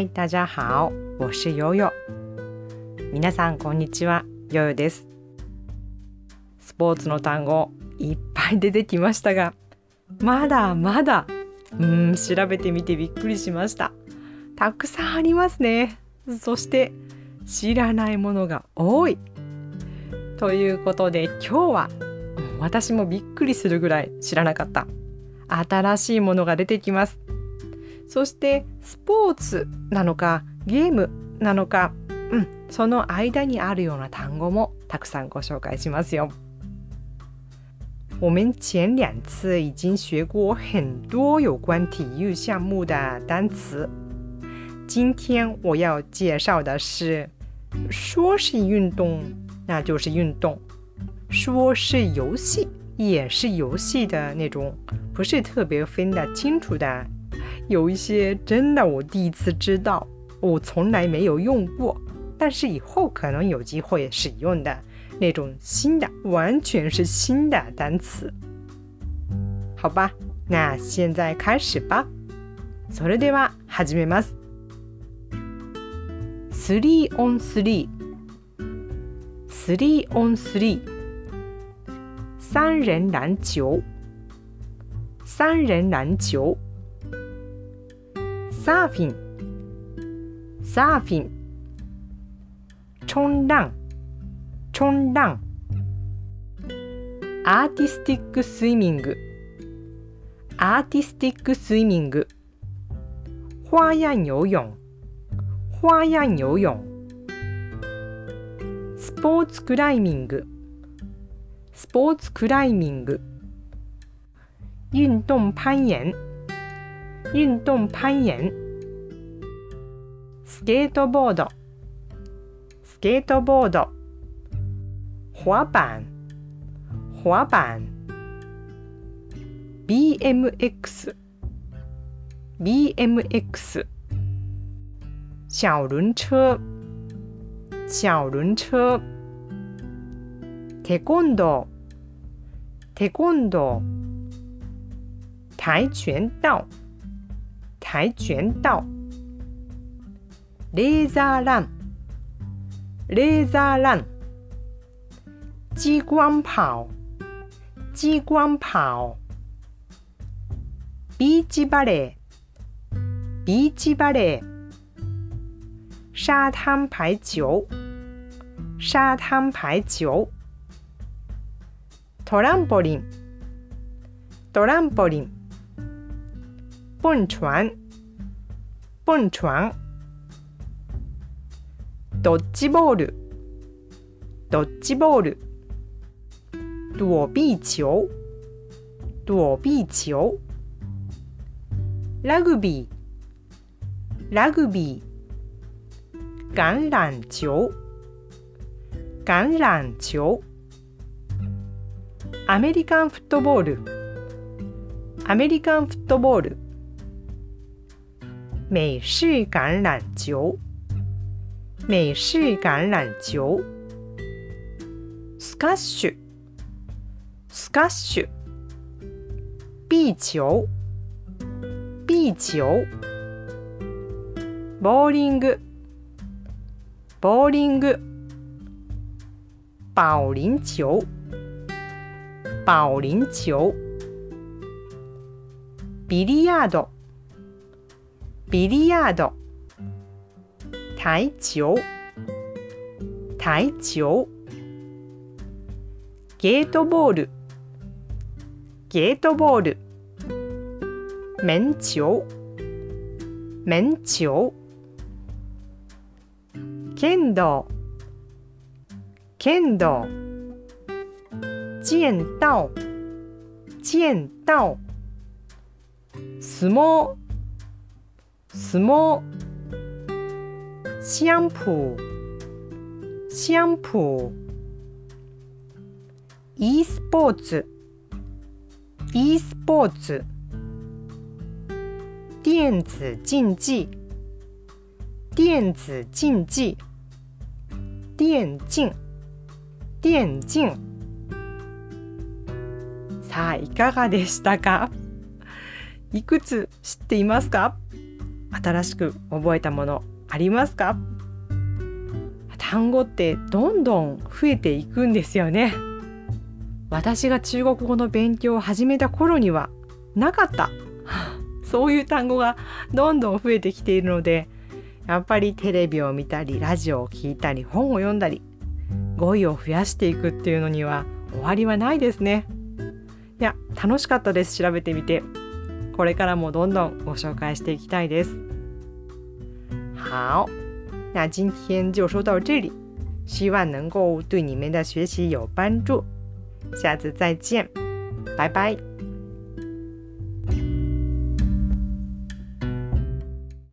嗨，大家好，我是悠悠。皆さんこんにちは、ヨヨです。スポーツの単語いっぱい出てきましたが、まだまだうん調べてみてびっくりしました。たくさんありますね。そして知らないものが多い。ということで今日は私もびっくりするぐらい知らなかった新しいものが出てきます。そしてスポーツなのかゲームなのか、うん、その間にあるような単語もたくさんご紹介しますよ。我们前两次已经学过很多有关体育项目的单词，今天我要介绍的是，说是运动，那就是运动；说是游戏，也是游戏的那种，不是特别分得清楚的。有一些真的我第一次知道，我从来没有用过，但是以后可能有机会使用的。那种新的，完全是新的单词。好吧，那现在开始吧。それでは始めます。Three on three, three on three，三人篮球，三人篮球。 サーフィン、サーフィン，冲浪。冲浪アーティスティックスイミング。アーティスティックスイミング。花样游泳花样游泳スポーツクライミング。スポーツクライミング。运动攀岩。运动攀岩スケートボード。スケートボード。滑板，滑板，BMX，BMX，小轮车，小轮车，Taekwondo，Taekwondo，跆拳道，跆拳道，Laser Run，Laser Run。激光跑，激光跑。比基芭蕾，比基芭蕾。沙滩排球，沙滩排球。トランポリン，トランポリン。蹦船，蹦船。ドッジボール，ドッジボール。躲避球，躲避球。ラグビー、ラグビー。橄榄球、橄榄球。アメリカンフットボール、アメリカンフットボール。美式橄榄球，美式橄榄球。スカッシュ。スカッシュ。壁球壁球ボーリング。ボーリング。保龄球保龄球ビリヤード。ビリヤード。台球台球ゲートボール。ゲートボール。面球。面球。剣道。剣道。剑道剑道相撲。相撲相撲相撲 e スポーツ e スポーツ電子競技。電子競技。電競電競さあいかがでしたか？いくつ知っていますか？新しく覚えたものありますか？単語ってどんどん増えていくんですよね。私が中国語の勉強を始めた頃にはなかった。そういう単語がどんどん増えてきているのでやっぱりテレビを見たりラジオを聞いたり本を読んだり語彙を増やしていくっていうのには終わりはないですね。いや楽しかったです調べてみて。これからもどんどんご紹介していきたいです。好那今天就说到这里。希望能够对你们的学习有帮助。下次再见。拜拜。